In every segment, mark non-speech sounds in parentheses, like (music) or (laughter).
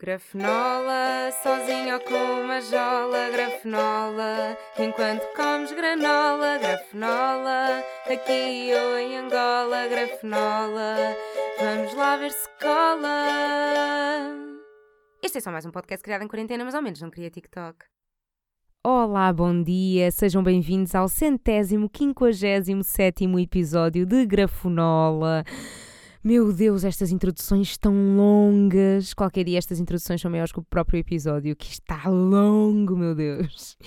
Grafenola, sozinho ou com uma jola, grafenola, enquanto comes granola, grafenola, aqui ou em Angola, grafenola, vamos lá ver se cola. Este é só mais um podcast criado em quarentena, mas ao menos não queria TikTok. Olá, bom dia, sejam bem-vindos ao centésimo, quinquagésimo sétimo episódio de Grafenola. Meu Deus, estas introduções estão longas. Qualquer dia estas introduções são maiores que o próprio episódio, que está longo, meu Deus.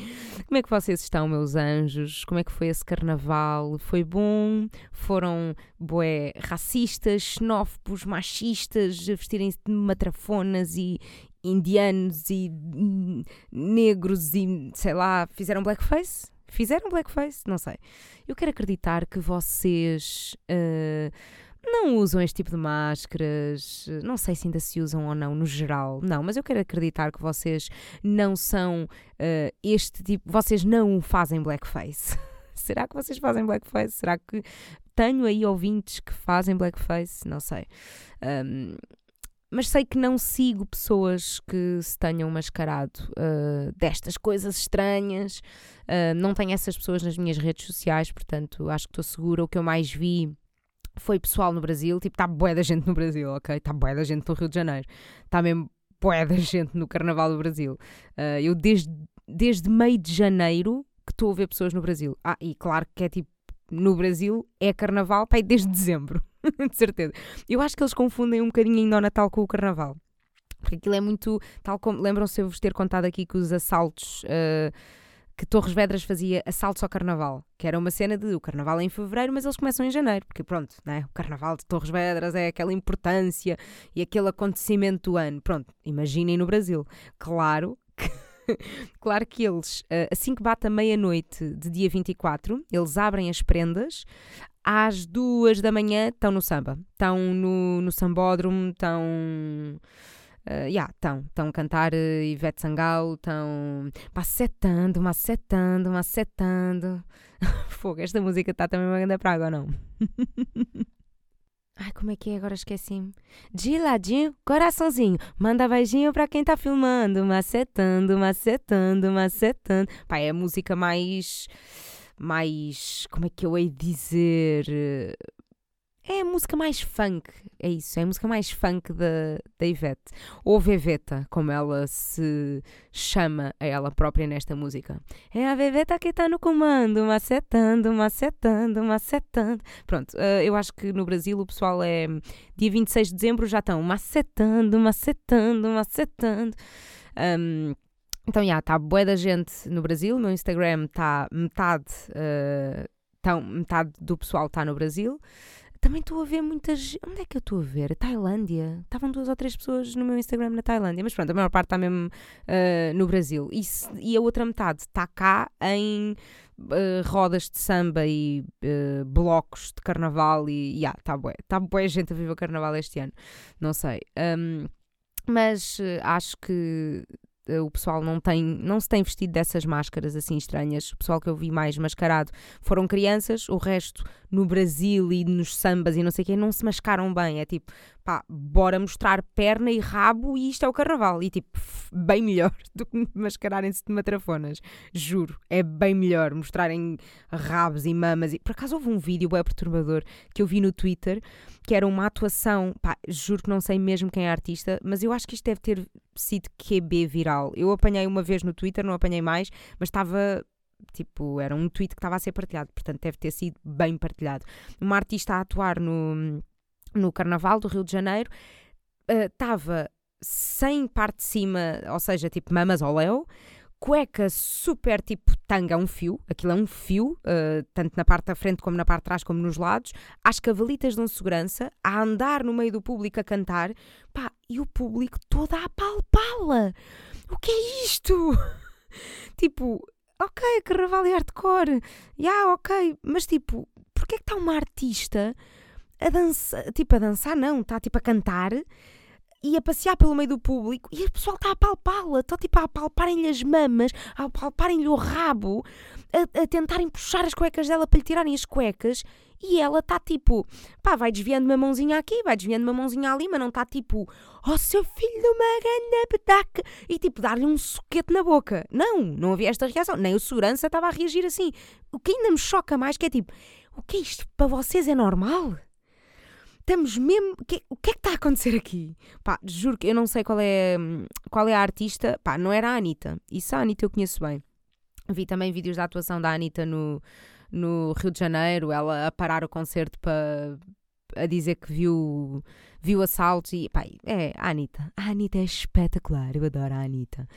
Como é que vocês estão, meus anjos? Como é que foi esse carnaval? Foi bom? Foram, boé, racistas, xenófobos, machistas, vestirem-se de matrafonas e indianos e negros e, sei lá, fizeram blackface? Fizeram blackface? Não sei. Eu quero acreditar que vocês... Uh, não usam este tipo de máscaras. Não sei se ainda se usam ou não, no geral. Não, mas eu quero acreditar que vocês não são uh, este tipo. Vocês não fazem blackface. (laughs) Será que vocês fazem blackface? Será que tenho aí ouvintes que fazem blackface? Não sei. Um, mas sei que não sigo pessoas que se tenham mascarado uh, destas coisas estranhas. Uh, não tenho essas pessoas nas minhas redes sociais, portanto acho que estou segura. O que eu mais vi foi pessoal no Brasil, tipo, está bué da gente no Brasil, ok? Está bué da gente no Rio de Janeiro. Está mesmo bué da gente no Carnaval do Brasil. Uh, eu desde, desde meio de janeiro que estou a ver pessoas no Brasil. Ah, e claro que é tipo, no Brasil é Carnaval, pá, desde dezembro, (laughs) de certeza. Eu acho que eles confundem um bocadinho ainda o Natal com o Carnaval. Porque aquilo é muito, tal como, lembram-se eu vos ter contado aqui que os assaltos... Uh, que Torres Vedras fazia assaltos ao carnaval, que era uma cena de o carnaval é em fevereiro, mas eles começam em janeiro, porque pronto, né? o carnaval de Torres Vedras é aquela importância e aquele acontecimento do ano. Pronto, imaginem no Brasil. Claro que. (laughs) Claro que eles, eh, assim que bate a meia-noite de dia 24, eles abrem as prendas, às duas da manhã estão no samba, estão no, no sambódromo, estão Uh, yeah, estão, estão a cantar uh, Ivete Sangalo, estão macetando, macetando, macetando. (laughs) Fogo, esta música está também uma grande praga ou não? (laughs) Ai, como é que é? Agora esqueci-me. De ladinho, coraçãozinho. Manda beijinho pra quem tá filmando. Macetando, macetando, macetando. Pá, é a música mais. Mais. Como é que eu hei dizer? É a música mais funk, é isso, é a música mais funk da, da Ivete. Ou Veveta, como ela se chama a ela própria nesta música. É a Veveta que está no comando, macetando, macetando, macetando. Pronto, uh, eu acho que no Brasil o pessoal é. Dia 26 de dezembro já estão macetando, macetando, macetando. Um, então, já, yeah, está boa da gente no Brasil. Meu Instagram está metade. Uh, tão, metade do pessoal está no Brasil. Também estou a ver muitas. Onde é que eu estou a ver? A Tailândia. Estavam duas ou três pessoas no meu Instagram na Tailândia, mas pronto, a maior parte está mesmo uh, no Brasil. E, e, a outra metade está cá em uh, rodas de samba e uh, blocos de carnaval. E yeah, está boa. Está boa gente a viver o carnaval este ano. Não sei. Um, mas acho que o pessoal não tem, não se tem vestido dessas máscaras assim estranhas. O pessoal que eu vi mais mascarado foram crianças, o resto no Brasil e nos sambas e não sei quê, não se mascaram bem. É tipo, pá, bora mostrar perna e rabo e isto é o carnaval. E tipo, bem melhor (laughs) do que mascararem-se de matrafonas. Juro, é bem melhor mostrarem rabos e mamas. E, por acaso houve um vídeo bem perturbador que eu vi no Twitter que era uma atuação, pá, juro que não sei mesmo quem é artista, mas eu acho que isto deve ter sido QB viral. Eu apanhei uma vez no Twitter, não apanhei mais, mas estava tipo, era um tweet que estava a ser partilhado, portanto deve ter sido bem partilhado. Uma artista a atuar no, no Carnaval do Rio de Janeiro estava uh, sem parte de cima, ou seja, tipo mamas ao léu, cueca super tipo tanga, um fio, aquilo é um fio, uh, tanto na parte da frente como na parte de trás, como nos lados, às cavalitas de um segurança, a andar no meio do público a cantar, pá, e o público todo a apalpá-la. O que é isto? (laughs) tipo, ok, carnaval e hardcore, já, yeah, ok, mas tipo, porquê é que está uma artista a dançar, tipo, a dançar não, está tipo a cantar e a passear pelo meio do público e o pessoal está a palpá-la, está tipo a palparem-lhe as mamas, a palparem-lhe o rabo, a, a tentarem puxar as cuecas dela para lhe tirarem as cuecas e ela está tipo, pá, vai desviando uma mãozinha aqui, vai desviando uma mãozinha ali, mas não está tipo, oh seu filho de uma grande petaca, e tipo, dar-lhe um soquete na boca. Não, não havia esta reação, nem o segurança estava a reagir assim. O que ainda me choca mais que é tipo, o que é isto para vocês é normal? Estamos mesmo. O que, o que é que está a acontecer aqui? Pá, juro que eu não sei qual é, qual é a artista. Pá, não era a Anitta. Isso a Anitta eu conheço bem. Vi também vídeos da atuação da Anitta no, no Rio de Janeiro, ela a parar o concerto para a dizer que viu, viu assaltos e pá, é a Anitta. A Anitta é espetacular, eu adoro a Anitta.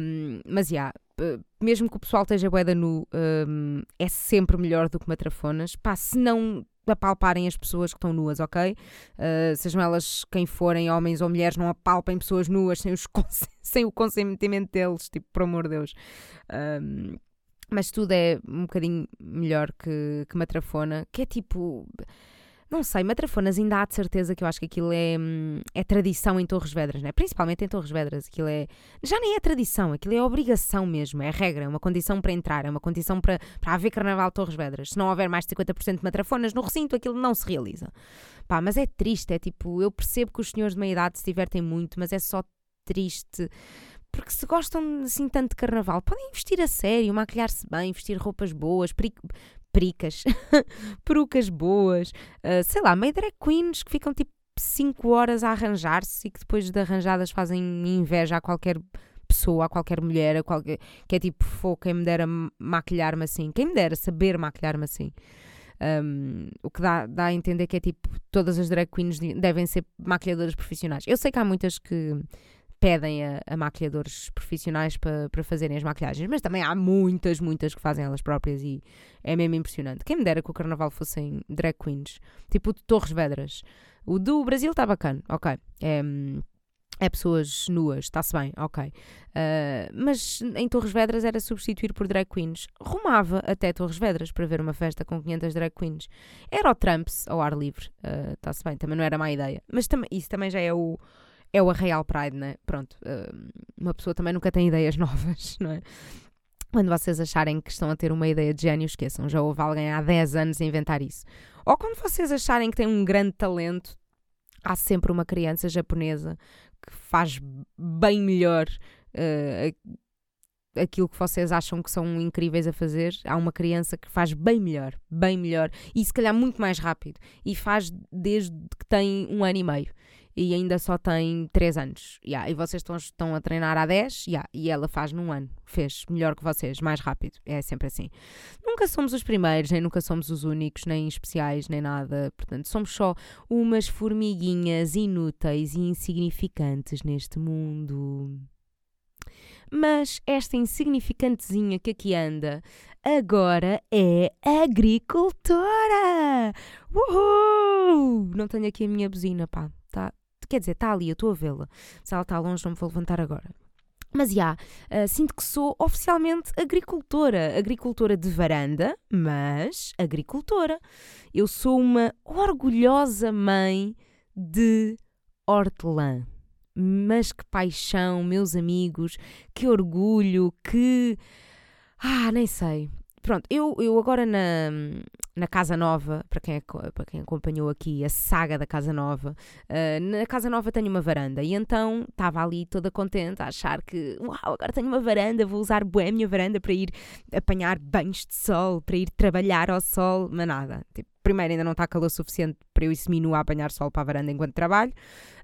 Um, mas já, yeah, mesmo que o pessoal esteja boeda nu, um, é sempre melhor do que matrafonas. Pá, se não apalparem as pessoas que estão nuas, ok? Uh, sejam elas quem forem, homens ou mulheres, não apalpem pessoas nuas sem, os, (laughs) sem o consentimento deles, tipo, por amor de Deus. Mas tudo é um bocadinho melhor que, que Matrafona, que é tipo. Não sei, Matrafonas ainda há de certeza que eu acho que aquilo é, é tradição em Torres Vedras, né? principalmente em Torres Vedras. Aquilo é. Já nem é tradição, aquilo é obrigação mesmo, é regra, é uma condição para entrar, é uma condição para, para haver carnaval de Torres Vedras. Se não houver mais de 50% de matrafonas no recinto, aquilo não se realiza. Pá, mas é triste, é tipo, eu percebo que os senhores de meia idade se divertem muito, mas é só triste porque se gostam assim tanto de carnaval, podem investir a sério, maquilhar-se bem, vestir roupas boas, pericas, (laughs) perucas boas, uh, sei lá, meio drag queens que ficam tipo 5 horas a arranjar-se e que depois de arranjadas fazem inveja a qualquer pessoa, a qualquer mulher, a qualquer, que é tipo, fô, quem me dera maquilhar-me assim, quem me dera saber maquilhar-me assim. Um, o que dá, dá a entender que é tipo, todas as drag queens devem ser maquilhadoras profissionais. Eu sei que há muitas que pedem a, a maquilhadores profissionais para, fazerem as maquilhagens, mas também há muitas, muitas que fazem elas próprias e é mesmo impressionante. Quem me dera que o carnaval fossem drag queens, tipo o de Torres Vedras. O do Brasil está bacana, ok. É, é pessoas nuas, está-se bem, ok. Uh, mas em Torres Vedras era substituir por drag queens. Rumava até Torres Vedras para ver uma festa com 500 drag queens. Era o Trumps ao ar livre, está-se uh, bem, também não era má ideia. Mas tam isso também já é o é o Arraial Pride, né? Pronto, uh, uma pessoa também nunca tem ideias (laughs) novas, não é? Quando vocês acharem que estão a ter uma ideia de gênio, esqueçam, já houve alguém há 10 anos a inventar isso. Ou quando vocês acharem que têm um grande talento, há sempre uma criança japonesa que faz bem melhor uh, aquilo que vocês acham que são incríveis a fazer. Há uma criança que faz bem melhor, bem melhor, e se calhar muito mais rápido, e faz desde que tem um ano e meio e ainda só tem 3 anos. Yeah. E vocês estão, estão a treinar há 10 yeah. e ela faz num ano. Fez melhor que vocês, mais rápido. É sempre assim. Nunca somos os primeiros, nem nunca somos os únicos, nem especiais, nem nada. Portanto, somos só umas formiguinhas inúteis e insignificantes neste mundo. Mas esta insignificantezinha que aqui anda agora é agricultora! Uhul! Não tenho aqui a minha buzina, pá. Quer dizer, está ali, eu estou a vê-la. Se ela está longe, não me vou levantar agora. Mas já, uh, sinto que sou oficialmente agricultora. Agricultora de varanda, mas agricultora. Eu sou uma orgulhosa mãe de hortelã. Mas que paixão, meus amigos, que orgulho, que. Ah, nem sei. Pronto, eu, eu agora na, na Casa Nova, para quem, para quem acompanhou aqui a saga da Casa Nova, uh, na Casa Nova tenho uma varanda e então estava ali toda contente a achar que, uau, agora tenho uma varanda, vou usar a minha varanda para ir apanhar banhos de sol, para ir trabalhar ao sol, mas nada. Tipo, primeiro ainda não está calor suficiente para eu ir a apanhar sol para a varanda enquanto trabalho,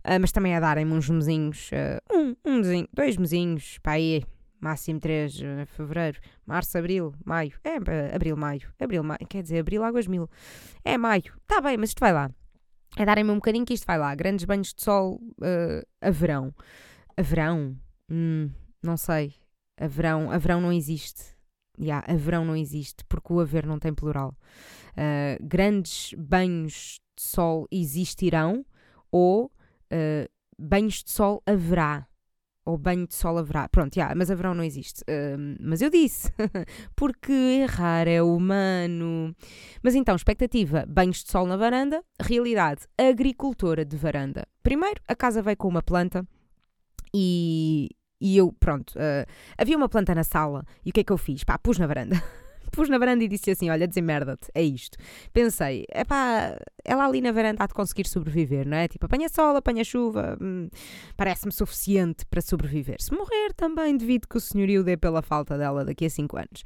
uh, mas também a darem-me uns mesinhos, uh, um, um mesinho, dois mesinhos, para aí máximo 3, eh, fevereiro, março, abril, maio. É, eh, abril, maio. Abril, maio. Quer dizer, abril, águas mil. É maio. Está bem, mas isto vai lá. É darem-me um bocadinho que isto vai lá. Grandes banhos de sol uh, a verão. A verão? Hum, não sei. A verão, a verão não existe. Yeah, a verão não existe, porque o haver não tem plural. Uh, grandes banhos de sol existirão ou uh, banhos de sol haverá ou banho de sol haverá. Pronto, yeah, mas haverão não existe. Uh, mas eu disse, (laughs) porque errar é humano. Mas então, expectativa: banhos de sol na varanda. Realidade: agricultora de varanda. Primeiro, a casa veio com uma planta e, e eu, pronto, uh, havia uma planta na sala e o que é que eu fiz? Pá, pus na varanda. (laughs) pus na varanda e disse assim: Olha, desemmerda-te, é isto. Pensei, é pá, ela ali na varanda há de conseguir sobreviver, não é? Tipo, apanha sol, apanha chuva, hum, parece-me suficiente para sobreviver. Se morrer, também devido que o senhorio dê pela falta dela daqui a 5 anos.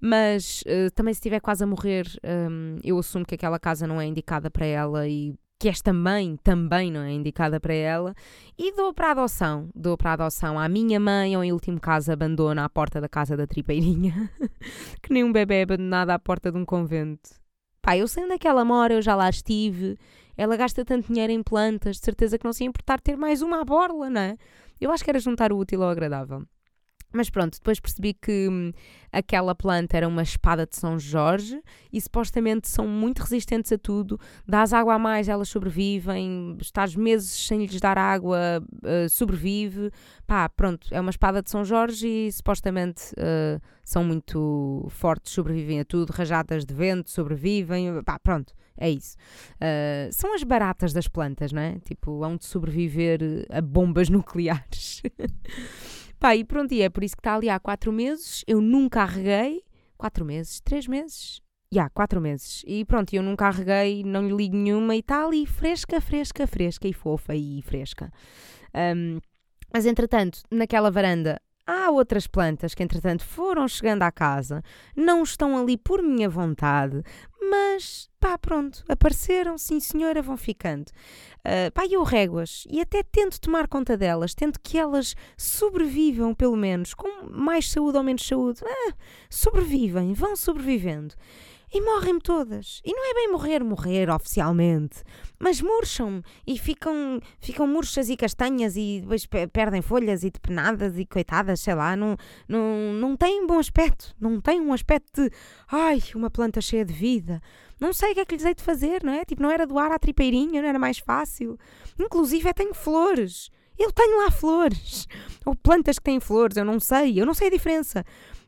Mas uh, também, se estiver quase a morrer, um, eu assumo que aquela casa não é indicada para ela e que esta mãe também não é indicada para ela, e dou para adoção. Dou para adoção à minha mãe, ou em último caso abandona à porta da casa da tripeirinha, (laughs) que nem um bebê abandonado à porta de um convento. Pá, eu sei onde é que ela mora, eu já lá estive, ela gasta tanto dinheiro em plantas, de certeza que não se ia importar ter mais uma à borla, não é? Eu acho que era juntar o útil ao agradável. Mas pronto, depois percebi que hum, aquela planta era uma espada de São Jorge e supostamente são muito resistentes a tudo. Dás água a mais, elas sobrevivem. Estás meses sem lhes dar água, uh, sobrevive. Pá, pronto, é uma espada de São Jorge e supostamente uh, são muito fortes, sobrevivem a tudo. Rajadas de vento, sobrevivem. Pá, pronto, é isso. Uh, são as baratas das plantas, não é? Tipo, hão de sobreviver a bombas (laughs) nucleares. Pá, e pronto, e é por isso que está ali há quatro meses. Eu nunca arreguei. Quatro meses? Três meses? Já, yeah, quatro meses. E pronto, eu nunca arreguei, não lhe ligo nenhuma e está ali fresca, fresca, fresca e fofa e fresca. Um, mas entretanto, naquela varanda Há outras plantas que, entretanto, foram chegando à casa, não estão ali por minha vontade, mas pá, pronto, apareceram, sim senhora, vão ficando. Uh, pá, eu rego-as e até tento tomar conta delas, tento que elas sobrevivam, pelo menos, com mais saúde ou menos saúde. Ah, sobrevivem, vão sobrevivendo e morrem-me todas. E não é bem morrer, morrer oficialmente, mas murcham-me e ficam, ficam murchas e castanhas e depois perdem folhas e depenadas e coitadas, sei lá, não, não, não têm bom aspecto, não têm um aspecto de ai, uma planta cheia de vida. Não sei o que é que lhes hei de fazer, não é? Tipo, não era doar à tripeirinha, não era mais fácil. Inclusive, é tenho flores. Eu tenho lá flores. Ou plantas que têm flores, eu não sei, eu não sei a diferença.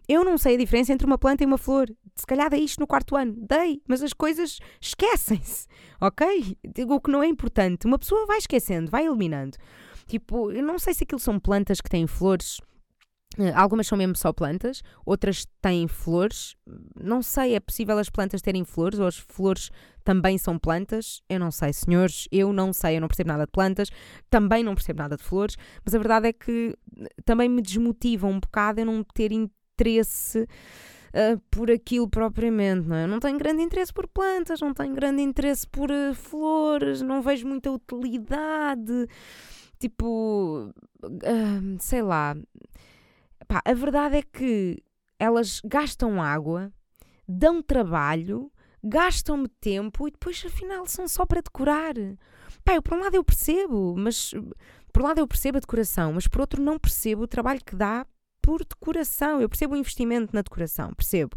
Eu não sei a diferença entre uma planta e uma flor. Se calhar dei isto no quarto ano. Dei, mas as coisas esquecem-se, (laughs) ok? Digo o que não é importante. Uma pessoa vai esquecendo, vai eliminando. Tipo, eu não sei se aquilo são plantas que têm flores. Eh, algumas são mesmo só plantas, outras têm flores. Não sei, é possível as plantas terem flores ou as flores também são plantas? Eu não sei, senhores, eu não sei, eu não percebo nada de plantas, também não percebo nada de flores, mas a verdade é que também me desmotiva um bocado eu não ter interesse uh, por aquilo propriamente, não é? Eu não tenho grande interesse por plantas, não tenho grande interesse por uh, flores, não vejo muita utilidade. Tipo, uh, sei lá. Pá, a verdade é que elas gastam água, dão trabalho, gastam-me tempo e depois afinal são só para decorar. Pá, eu por um lado eu percebo, mas por um lado eu percebo a decoração, mas por outro não percebo o trabalho que dá por decoração. Eu percebo o investimento na decoração, percebo.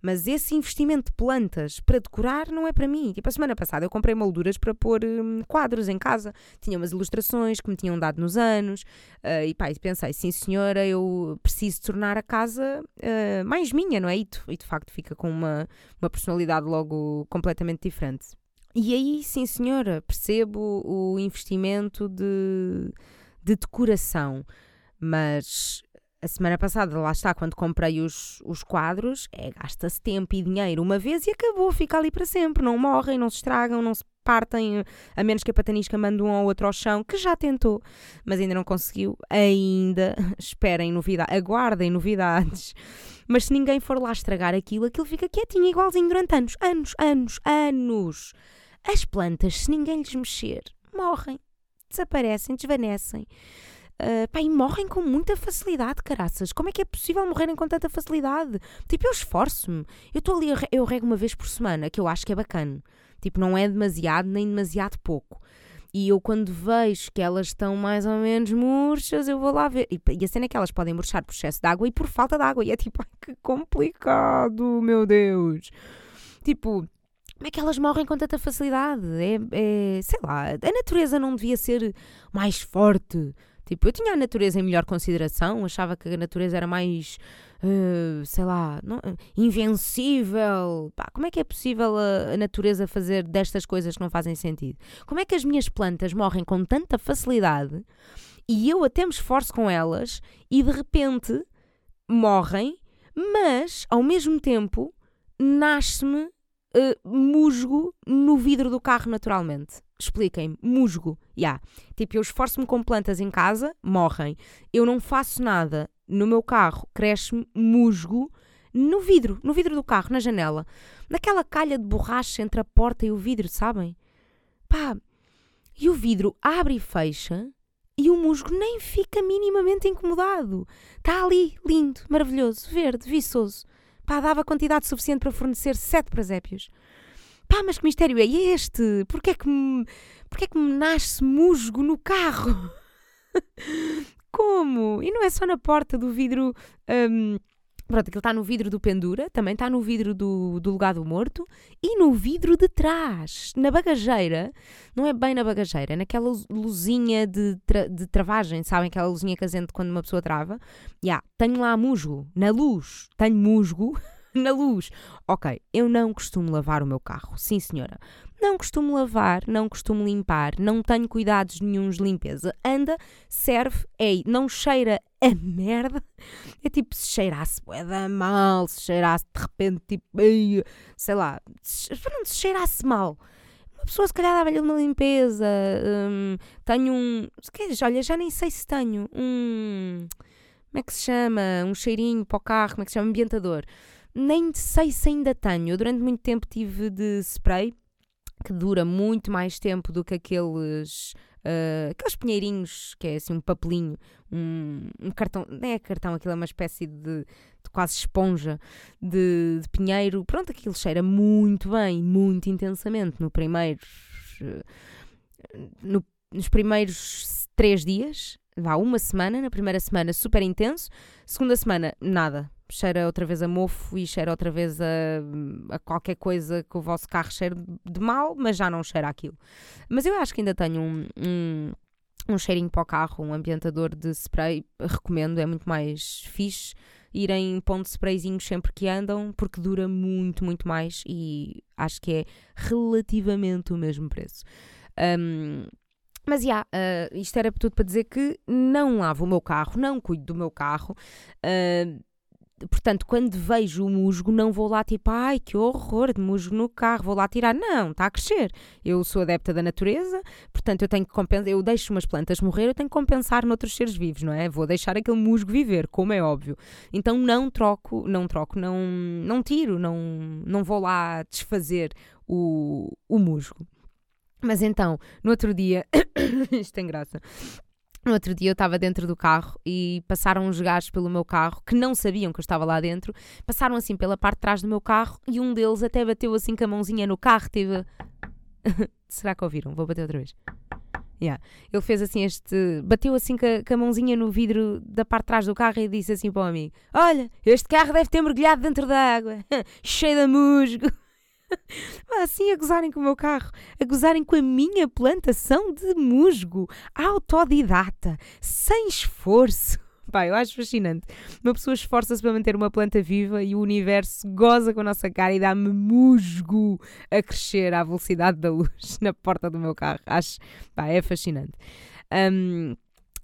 Mas esse investimento de plantas para decorar não é para mim. Tipo, a semana passada eu comprei molduras para pôr hum, quadros em casa. Tinha umas ilustrações que me tinham dado nos anos. Uh, e pá, pensei, sim senhora, eu preciso tornar a casa uh, mais minha, não é? E, e de facto fica com uma, uma personalidade logo completamente diferente. E aí, sim senhora, percebo o investimento de, de decoração. Mas a semana passada, lá está, quando comprei os, os quadros, é gasta-se tempo e dinheiro uma vez e acabou, fica ali para sempre. Não morrem, não se estragam, não se partem, a menos que a patanisca mande um ou outro ao chão, que já tentou, mas ainda não conseguiu. Ainda (laughs) esperem novidades, aguardem novidades. Mas se ninguém for lá estragar aquilo, aquilo fica quietinho, igualzinho durante anos, anos, anos, anos. As plantas, se ninguém lhes mexer, morrem, desaparecem, desvanecem. Uh, pá, e morrem com muita facilidade, caraças. Como é que é possível morrerem com tanta facilidade? Tipo, eu esforço-me. Eu estou ali, eu rego uma vez por semana, que eu acho que é bacana. Tipo, não é demasiado nem demasiado pouco. E eu, quando vejo que elas estão mais ou menos murchas, eu vou lá ver. E, e a cena é que elas podem murchar por excesso de água e por falta de água. E é tipo, ai, que complicado, meu Deus. Tipo, como é que elas morrem com tanta facilidade? É, é, sei lá, a natureza não devia ser mais forte Tipo, eu tinha a natureza em melhor consideração, achava que a natureza era mais, uh, sei lá, não, invencível. Pá, como é que é possível a, a, natureza fazer destas coisas que não fazem sentido? Como é que as minhas plantas morrem com tanta facilidade e eu até me esforço com elas e de repente morrem, mas ao mesmo tempo nasce-me uh, musgo no vidro do carro naturalmente. Expliquem-me, musgo. Yeah. Tipo, eu esforço-me com plantas em casa, morrem. Eu não faço nada no meu carro, cresce-me musgo no vidro, no vidro do carro, na janela. Naquela calha de borracha entre a porta e o vidro, sabem? Pá, e o vidro abre e fecha e o musgo nem fica minimamente incomodado. Está ali, lindo, maravilhoso, verde, viçoso. Pá, dava quantidade suficiente para fornecer sete presépios. Pá, mas que mistério é este? Porquê é que me, porquê é que me nasce musgo no carro? (laughs) Como? E não é só na porta do vidro um, Pronto, aquilo está no vidro do pendura, também está no vidro do, do lugar do morto e no vidro de trás, na bagageira. Não é bem na bagageira, é naquela luzinha de, tra de travagem, sabem? Aquela luzinha casente quando uma pessoa trava. Yeah, tenho lá musgo, na luz, tenho musgo (laughs) na luz. Ok, eu não costumo lavar o meu carro, sim senhora. Não costumo lavar, não costumo limpar, não tenho cuidados nenhums de limpeza. Anda, serve, ei, não cheira a merda. É tipo se cheirasse da mal, se cheirasse de repente, tipo, sei lá, se, se cheirasse mal. Uma pessoa se calhar dava-lhe uma limpeza. Hum, tenho um. Olha, já nem sei se tenho um. Como é que se chama? Um cheirinho para o carro, como é que se chama? Ambientador. Nem sei se ainda tenho. Eu durante muito tempo tive de spray que dura muito mais tempo do que aqueles. Uh, aqueles pinheirinhos, que é assim um papelinho, um, um, cartão, nem é cartão, aquilo é uma espécie de, de quase esponja de, de, pinheiro. Pronto, aquilo cheira muito bem, muito intensamente no primeiro, no, nos primeiros três dias, vá uma semana, na primeira semana super intenso, segunda semana nada, cheira outra vez a mofo e cheira outra vez a, a, qualquer coisa que o vosso carro cheire de mal, mas já não cheira aquilo. Mas eu acho que ainda tenho um, um, um cheirinho para o carro, um ambientador de spray, recomendo, é muito mais fixe irem pondo sprayzinhos sempre que andam, porque dura muito, muito mais e acho que é relativamente o mesmo preço. Um, mas já, yeah, uh, isto era tudo para dizer que não lavo o meu carro, não cuido do meu carro. Uh, portanto, quando vejo o musgo, não vou lá tipo, ai que horror de musgo no carro, vou lá tirar. Não, está a crescer. Eu sou adepta da natureza, portanto, eu tenho que compensar, eu deixo umas plantas morrer, eu tenho que compensar noutros seres vivos, não é? Vou deixar aquele musgo viver, como é óbvio. Então não troco, não troco, não, não tiro, não, não vou lá desfazer o, o musgo. Mas então, no outro dia, (coughs) isto tem graça. No outro dia eu estava dentro do carro e passaram uns gajos pelo meu carro que não sabiam que eu estava lá dentro. Passaram assim pela parte de trás do meu carro e um deles até bateu assim com a mãozinha no carro. Teve. (laughs) Será que ouviram? Vou bater outra vez. Yeah. Ele fez assim este. Bateu assim com a, mãozinha no vidro da parte de trás do carro e disse assim para o amigo: Olha, este carro deve ter mergulhado dentro da água, (laughs) cheio de musgo. Assim a gozarem com o meu carro, a gozarem com a minha plantação de musgo, autodidata, sem esforço. (laughs) Pá, eu acho fascinante. Uma pessoa esforça-se para manter uma planta viva e o universo goza com a nossa cara e dá-me musgo a crescer à velocidade da luz (laughs) na porta do meu carro. Acho, pá, é fascinante. Um,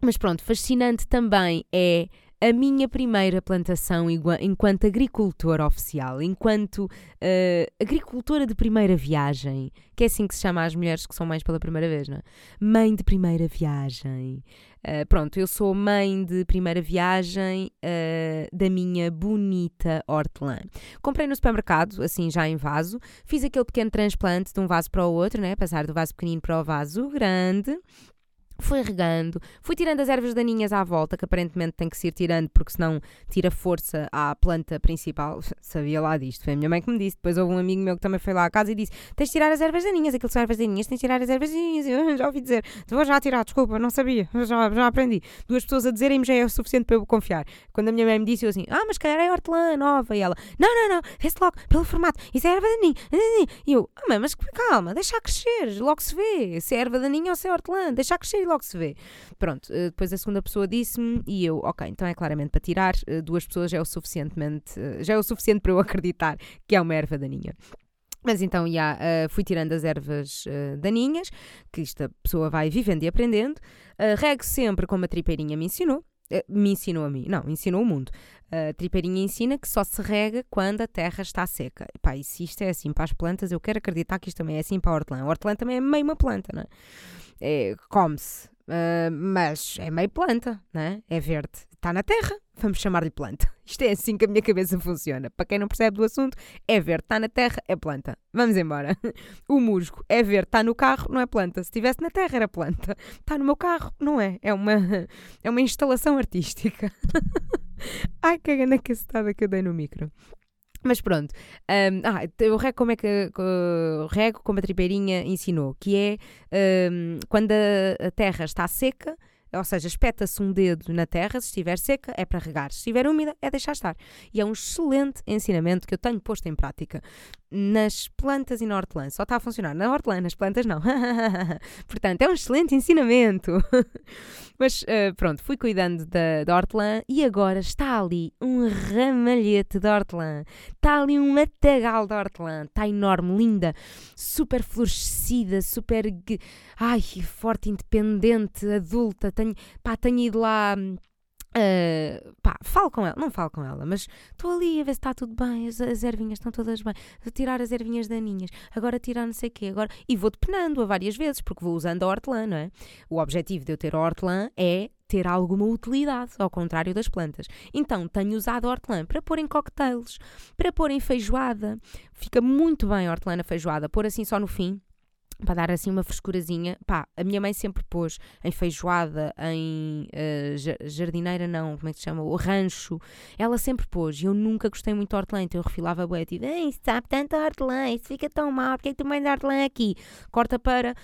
mas pronto, fascinante também é a minha primeira plantação enquanto agricultora oficial, enquanto uh, agricultora de primeira viagem, que é assim que se chama as mulheres que são mães pela primeira vez, não é? Mãe de primeira viagem. Uh, pronto, eu sou mãe de primeira viagem uh, da minha bonita hortelã. Comprei no supermercado, assim já em vaso, fiz aquele pequeno transplante de um vaso para o outro, né? Passar do vaso pequenino para o vaso grande. Fui regando, fui tirando as ervas daninhas à volta, que aparentemente tem que se ir tirando, porque senão tira força à planta principal. (laughs) Sabia lá disto, foi a minha mãe que me disse. Depois houve um amigo meu que também foi lá à casa e disse: Tens de tirar as ervas daninhas, aquilo são ervas daninhas, tens de tirar as ervas daninhas. Eu (laughs) já ouvi dizer: Vou já tirar, desculpa, não sabia, (laughs) já, já aprendi. Duas pessoas a dizerem-me já é o suficiente para eu confiar. Quando a minha mãe me disse, eu assim: Ah, mas calhar é hortelã nova. E ela: Não, não, não, vê-se logo, pelo formato, isso é erva daninha. E eu: Ah, mãe, mas calma, deixa crescer, logo se vê se é erva daninha ou se é hortelã, deixa crescer e logo se vê. Pronto, uh, depois a segunda pessoa disse-me e eu, ok, então é claramente para tirar, uh, duas pessoas já é o suficientemente, já é o suficiente para eu (laughs) acreditar que é uma erva daninha. Mas então, já uh, fui tirando as ervas uh, daninhas, que esta pessoa vai vivendo e aprendendo. Uh, rego sempre como a tripeirinha me ensinou. Me ensinou a mim, não, ensinou o mundo. A tripeirinha ensina que só se rega quando a terra está seca. Pá, e se isto é assim para as plantas, eu quero acreditar que isto também é assim para a hortelã. A hortelã também é meio uma planta, não é? é Come-se, mas é meio planta, não é? É verde. Está na terra, vamos chamar-lhe planta. (laughs) Isto é assim que a minha cabeça funciona. Para quem não percebe do assunto, é verde, está na terra, é planta. Vamos embora. (laughs) O musgo é verde, está no carro, não é planta. Se estivesse na terra, era planta. Está no meu carro, não é. É uma, (laughs) é uma instalação artística. Ai, que grande cacetada que eu dei no micro. Mas pronto, um, ah, eu rego como é que uh, rego como a tripeirinha ensinou, que é um, quando a, a terra está seca, ou seja, espeta-se um dedo na terra, se estiver seca é para regar, se estiver úmida é deixar estar. E é um excelente ensinamento que eu tenho posto em prática nas plantas e na hortelã. Só está a funcionar na hortelã, nas plantas não. (laughs) Portanto, é um excelente ensinamento. (laughs) Mas uh, pronto, fui cuidando da, da hortelã e agora está ali um ramalhete de hortelã. Está ali um matagal de hortelã. Está enorme, linda, super florescida, super. Ai, forte, independente, adulta. Tenho, pá, tenho ido lá. Uh, pá, falo com ela, não falo com ela, mas estou ali a ver se está tudo bem, as, as ervinhas estão todas bem, vou tirar as ervinhas daninhas, agora tirar não sei o quê, agora... e vou depenando-a várias vezes, porque vou usando a hortelã, não é? O objetivo de eu ter a hortelã é ter alguma utilidade, ao contrário das plantas. Então, tenho usado a hortelã para pôr em cocktails, para pôr em feijoada, fica muito bem a hortelã na feijoada, pôr assim só no fim, para dar assim uma frescurazinha. Pá, a minha mãe sempre pôs em feijoada, em uh, jardineira, não, como é que se chama? O rancho. Ela sempre pôs e eu nunca gostei muito de hortelã, então eu refilava bué, tipo, isso sabe tanto hortelã, isso fica tão mal, porque é que tu mães hortelã aqui? Corta para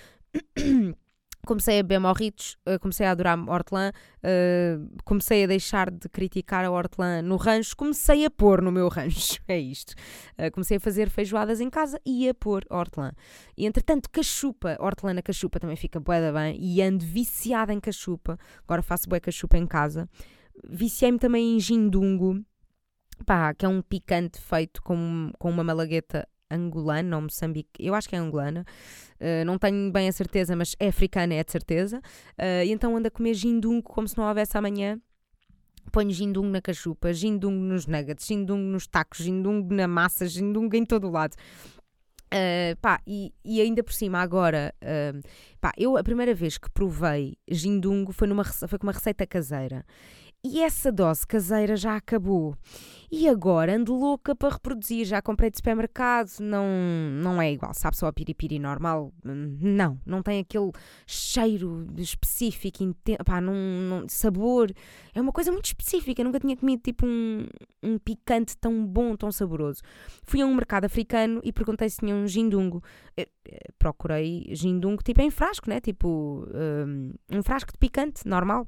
comecei a beber morritos, uh, comecei a adorar hortelã, uh, comecei a deixar de criticar a hortelã no rancho, comecei a pôr no meu (laughs) rancho, é isto. Uh, comecei a fazer feijoadas em casa e a pôr hortelã. E entretanto, cachupa, hortelã na cachupa também fica bué bem e ando viciada em cachupa, agora faço bué cachupa em casa. Viciei-me também em gindungo, pá, que é um picante feito com, com uma malagueta angolana ou moçambique, eu acho que é angolana, uh, não tenho bem a certeza, mas é africana, é de certeza. Uh, e então anda a comer gindungo como se não houvesse amanhã. Ponho gindungo na cachupa, gindungo nos nuggets, gindungo nos tacos, gindungo na massa, gindungo em todo o lado. Uh, pá, e, e, ainda por cima, agora, uh, pá, eu a primeira vez que provei gindungo foi, numa, foi com uma receita caseira. E essa dose caseira já acabou. E agora ando louca para reproduzir. Já comprei de supermercado, não, não é igual. Sabe só a piripiri normal? Não, não tem aquele cheiro específico, pá, não, não, sabor. É uma coisa muito específica. Eu nunca tinha comido tipo um, um picante tão bom, tão saboroso. Fui a um mercado africano e perguntei se tinha um gindungo. Eh, eh, procurei gindungo tipo em frasco, né? Tipo um, um frasco de picante normal.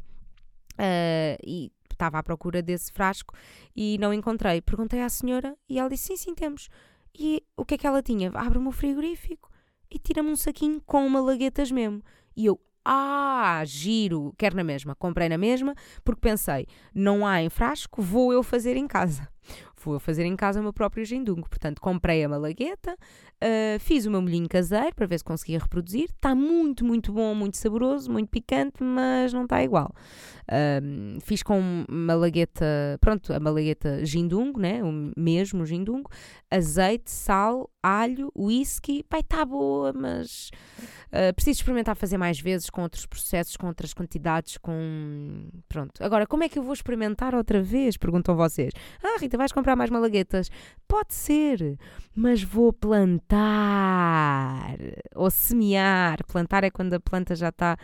Uh, e estava à procura desse frasco e não encontrei. Perguntei à senhora e ela disse: Sim, sim, temos. E o que é que ela tinha? Abre-me o frigorífico e tira-me um saquinho com malaguetas mesmo. E eu, ah, giro, quero na mesma. Comprei na mesma porque pensei: não há em frasco, vou eu fazer em casa. Vou eu fazer em casa o meu próprio gindungo. Portanto, comprei a malagueta, uh, fiz o meu molhinho caseiro para ver se conseguia reproduzir. Está muito, muito bom, muito saboroso, muito picante, mas não está igual. Uh, fiz com malagueta, pronto, a malagueta gindungo, né? o mesmo gindungo, azeite, sal, alho, whisky. Pai, está boa, mas uh, preciso experimentar fazer mais vezes com outros processos, com outras quantidades, com... Pronto. Agora, como é que eu vou experimentar outra vez? Perguntam vocês. Ah, Rita, vais comprar mais malaguetas? Pode ser, mas vou plantar ou semear. Plantar é quando a planta já está,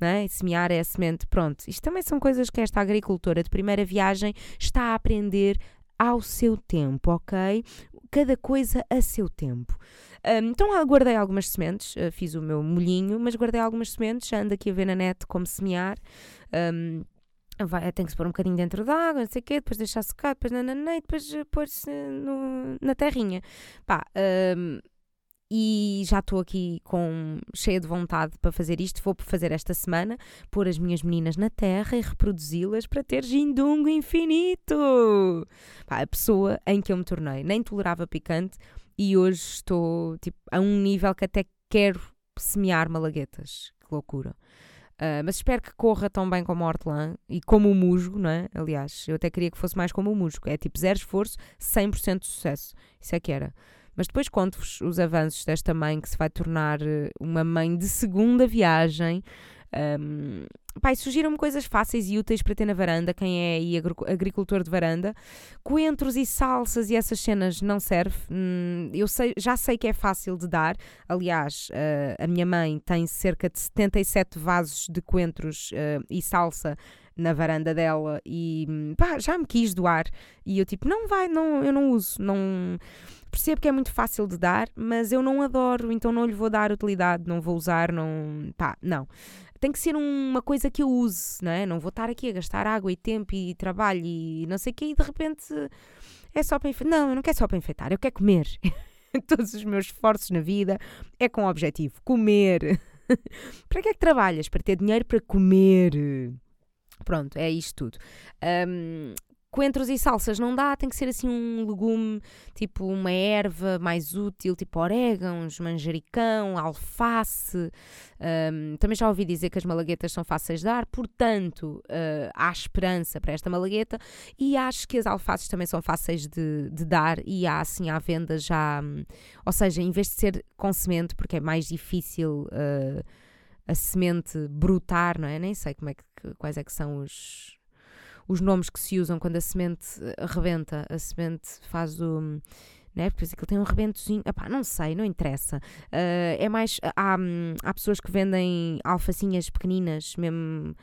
né? semear é a semente. Pronto, isto também são coisas que esta agricultora de primeira viagem está a aprender ao seu tempo, ok? Cada coisa a seu tempo. Um, então guardei algumas sementes, uh, fiz o meu molhinho, mas guardei algumas sementes, ando aqui a ver na net como semear. Um, vai, tem que se pôr um bocadinho dentro d'água, não sei o quê, depois deixar secar, depois nananã, e depois pôr-se na terrinha. Pá, um, e já estou aqui com cheia de vontade para fazer isto. Vou fazer esta semana, pôr as minhas meninas na terra e reproduzi-las para ter gindungo infinito. Pá, a pessoa em que eu me tornei nem tolerava picante e hoje estou tipo, a um nível que até quero semear malaguetas. Que loucura. Uh, mas espero que corra tão bem como o hortelã e como o musgo, não é? Aliás, eu até queria que fosse mais como o musgo. É tipo zero esforço, 100% de sucesso. Isso é que era. Mas depois conto-vos os avanços desta mãe que se vai tornar eh, uma mãe de segunda viagem. Um, pai, surgiram-me coisas fáceis e úteis para ter na varanda. Quem é aí agricultor de varanda, coentros e salsas e essas cenas não serve. Hum, eu sei, já sei que é fácil de dar. Aliás, uh, a minha mãe tem cerca de 77 vasos de coentros uh, e salsa na varanda dela e pá, já me quis doar. E eu tipo, não vai, não, eu não uso, não percebo que é muito fácil de dar, mas eu não adoro, então não lhe vou dar utilidade, não vou usar, não. pá, não. Tem que ser uma coisa que eu use, não é? Não vou estar aqui a gastar água e tempo e trabalho e não sei o quê e de repente é só para enfeitar. Não, eu não quero só para enfeitar, eu quero comer. (laughs) Todos os meus esforços na vida é com o objetivo: comer. (laughs) para que é que trabalhas? Para ter dinheiro para comer. Pronto, é isto tudo. Um, coentros e salsas não dá, tem que ser assim um legume, tipo uma erva mais útil, tipo orégãos, manjericão, alface. Um, também já ouvi dizer que as malaguetas são fáceis de dar, portanto, uh, há esperança para esta malagueta e acho que as alfaces também são fáceis de, de dar e há assim à venda já, um, ou seja, em vez de ser com semente, porque é mais difícil uh, a semente brotar, não é? Nem sei como é que, quais é que são os os nomes que se usam quando a semente rebenta, a semente faz o. Né? Porque aquilo tem um rebentozinho. Epá, não sei, não interessa. Uh, é mais. Há, há pessoas que vendem alfacinhas pequeninas, mesmo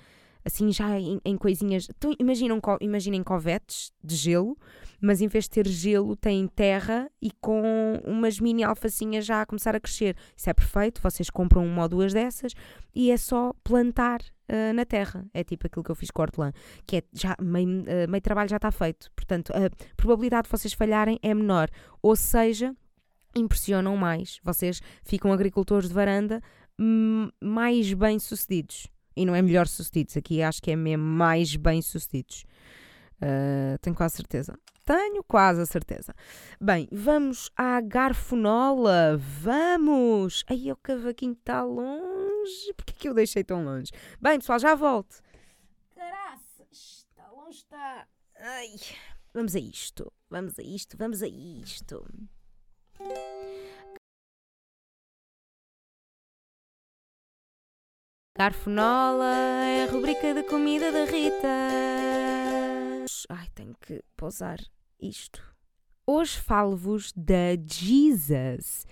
assim já em, em coisinhas. Então, imaginam, imaginem covetes de gelo, mas em vez de ter gelo, tem terra e com umas mini alfacinhas já a começar a crescer. Isso é perfeito, vocês compram uma ou duas dessas e é só plantar uh, na terra. É tipo aquilo que eu fiz com hortelã, que é já meio, uh, meio trabalho já está feito. Portanto, a probabilidade de vocês falharem é menor. Ou seja, impressionam mais. Vocês ficam agricultores de varanda mais bem sucedidos. E não é melhor sucedidos, aqui acho que é mesmo mais bem sucedidos. Uh, tenho quase certeza. Tenho quase a certeza. Bem, vamos à garfonola. Vamos! Aí o cavaquinho está longe. Porquê que eu deixei tão longe? Bem, pessoal, já volto. Caraças, está longe, está. Ai, vamos a isto. Vamos a isto, vamos a isto. Garfonola é a rubrica de comida da Rita. Ai, tenho que pousar isto. Hoje falo-vos da Jesus,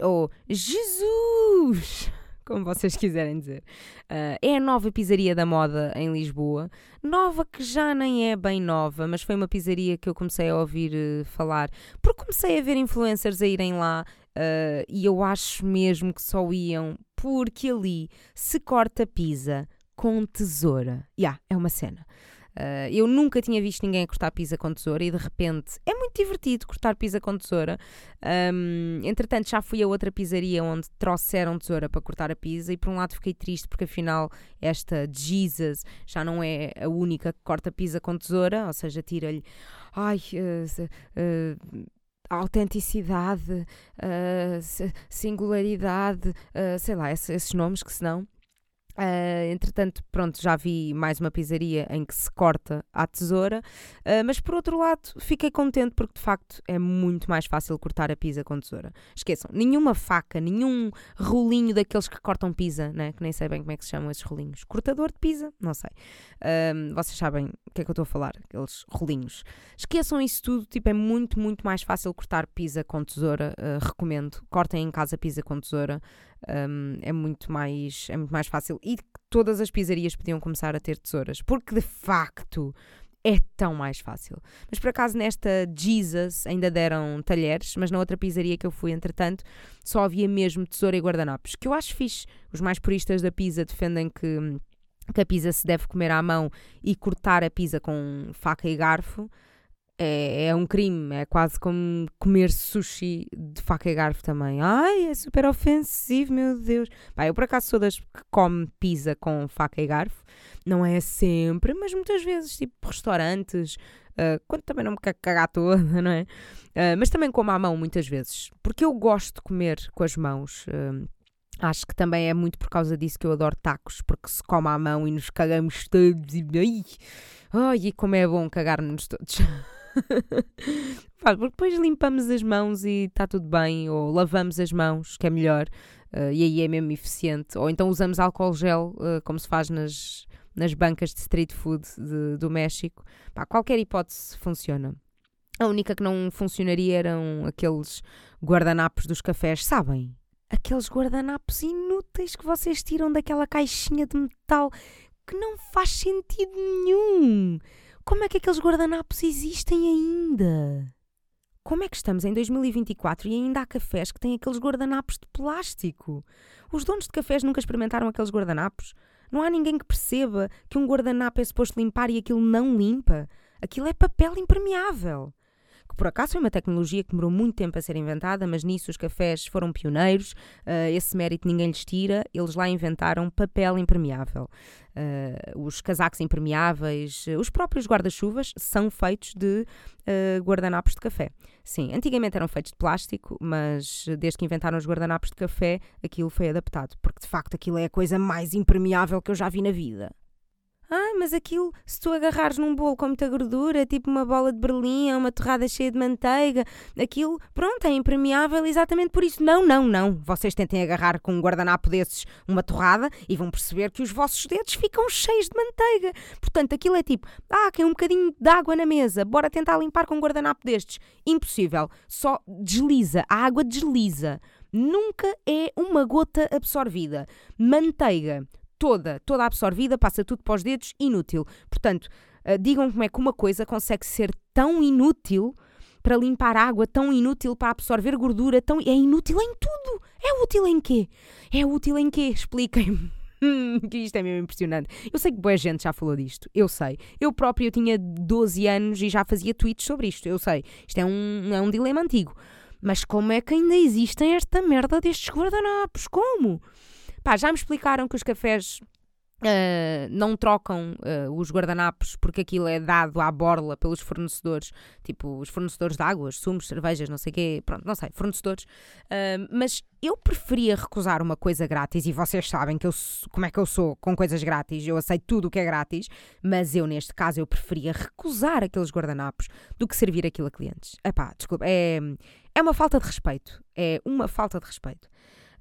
ou Jesus, (laughs) como vocês quiserem dizer. Uh, é a nova pizzaria da moda em Lisboa. Nova que já nem é bem nova, mas foi uma pizzaria que eu comecei a ouvir uh, falar, porque comecei a ver influencers a irem lá uh, e eu acho mesmo que só iam porque ali se corta pizza com tesoura. Ya, yeah, é uma cena. Uh, eu nunca tinha visto ninguém a cortar pizza com tesoura e de repente é muito divertido cortar pizza com tesoura. Um, entretanto, já fui a outra pizzaria onde trouxeram tesoura para cortar a pizza e por um lado fiquei triste porque afinal esta Jesus já não é a única que corta pizza com tesoura, ou seja, tira-lhe. Ai. Uh, uh, autenticidade, uh, singularidade, uh, sei lá, esses, esses nomes que senão Uh, entretanto, pronto, já vi mais uma pizzaria em que se corta à tesoura, uh, mas por outro lado, fiquei contente porque de facto é muito mais fácil cortar a pizza com tesoura. Esqueçam, nenhuma faca, nenhum rolinho daqueles que cortam pizza, né? que nem sei bem como é que se chamam esses rolinhos. Cortador de pizza, não sei. Uh, vocês sabem o que é que eu estou a falar, aqueles rolinhos. Esqueçam isso tudo, tipo, é muito, muito mais fácil cortar pizza com tesoura. recomendo. Cortem em casa pizza com tesoura um, é, muito mais, é muito mais fácil. E todas as pizzarias podiam começar a ter tesouras, porque de facto é tão mais fácil. Mas por acaso nesta Jesus ainda deram talheres, mas na outra pizzaria que eu fui, entretanto, só havia mesmo tesoura e guardanapos, que eu acho fixe. Os mais puristas da pizza defendem que, que a pizza se deve comer à mão e cortar a pizza com faca e garfo. É, é um crime, é quase como comer sushi de faca e garfo também. Ai, é super ofensivo, meu Deus. Eu por acaso sou das que come pizza com faca e garfo. Não é sempre, mas muitas vezes, tipo restaurantes, uh, quando também não me quero cagar toda, (laughs) não é? Uh, mas também como à mão muitas vezes, porque eu gosto de comer com as mãos. Uh, acho que também é muito por causa disso que eu adoro tacos, porque se come à mão e nos cagamos todos e. Ai e como é bom cagar-nos todos. (laughs) (laughs) porque depois limpamos as mãos e está tudo bem, ou lavamos as mãos, que é melhor, uh, e aí é mesmo eficiente. Ou então usamos álcool gel, uh, como se faz nas, nas bancas de street food de, do México. Pá, qualquer hipótese funciona. A única que não funcionaria eram aqueles guardanapos dos cafés, sabem? Aqueles guardanapos inúteis que vocês tiram daquela caixinha de metal que não faz sentido nenhum. Como é que aqueles guardanapos existem ainda? Como é que estamos em 2024 e ainda há cafés que têm aqueles guardanapos de plástico? Os donos de cafés nunca experimentaram aqueles guardanapos? Não há ninguém que perceba que um guardanapo é suposto limpar e aquilo não limpa? Aquilo é papel impermeável que por acaso foi uma tecnologia que demorou muito tempo a ser inventada, mas nisso os cafés foram pioneiros, uh, esse mérito ninguém lhes tira, eles lá inventaram papel impermeável. Uh, os casacos impermeáveis, uh, os próprios guarda-chuvas são feitos de guardanapos de café. Sim, antigamente eram feitos de plástico, mas desde que inventaram os guardanapos de café, aquilo foi adaptado, porque de facto aquilo é a coisa mais impermeável que eu já vi na vida. Ah, mas aquilo, se tu agarrares num bolo com muita gordura, tipo uma bola de berlim uma torrada cheia de manteiga, aquilo, pronto, é impermeável exatamente por isso. Não, não, não. Vocês tentem agarrar com um guardanapo desses uma torrada e vão perceber que os vossos dedos ficam cheios de manteiga. Portanto, aquilo é tipo, ah, tem um bocadinho de água na mesa, bora tentar limpar com um guardanapo destes. Impossível. Só desliza, a água desliza. Nunca é uma gota absorvida. Manteiga toda, toda absorvida, passa tudo para os dedos, inútil. Portanto, uh, digam como é que uma coisa consegue ser tão inútil para limpar água, tão inútil para absorver gordura, tão é inútil em tudo. É útil em quê? É útil em quê? Expliquem-me. (laughs) que isto é mesmo impressionante. Eu sei que boa gente já falou disto, eu sei. Eu próprio eu tinha 12 anos e já fazia tweets sobre isto, eu sei. Isto é um, é um dilema antigo. Mas como é que ainda existem esta merda destes guardanapos? Como? Pá, já me explicaram que os cafés Uh, não trocam uh, os guardanapos porque aquilo é dado à borla pelos fornecedores, tipo os fornecedores de águas, sumos, cervejas, não sei o quê, pronto, não sei, fornecedores. Uh, mas eu preferia recusar uma coisa grátis e vocês sabem que eu, como é que eu sou com coisas grátis, eu aceito tudo o que é grátis, mas eu neste caso eu preferia recusar aqueles guardanapos do que servir aquilo a clientes. Epá, desculpa, é, é uma falta de respeito, é uma falta de respeito.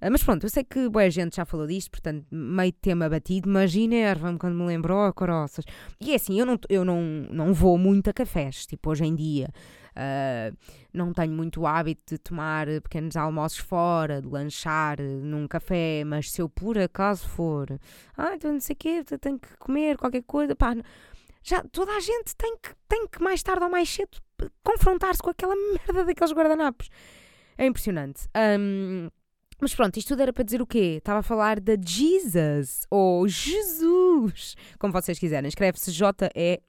Ah, mas pronto, eu sei que boa gente já falou disto, portanto, meio tema batido, mas enerva-me quando me lembrou, oh, coroças. E é assim, eu não, eu não, não vou muito a cafés, tipo, hoje em dia. Uh, não tenho muito hábito de tomar pequenos almoços fora, de lanchar num café, mas se eu por acaso for, ah, então não sei o quê, tenho que comer qualquer coisa, pá, já toda a gente tem que, tem que mais tarde ou mais cedo confrontar-se com aquela merda daqueles guardanapos. É impressionante. Um, mas pronto, isto tudo era para dizer o quê? Estava a falar da Jesus, ou Jesus, como vocês quiserem. Escreve-se J-E-Z-Z-U-S.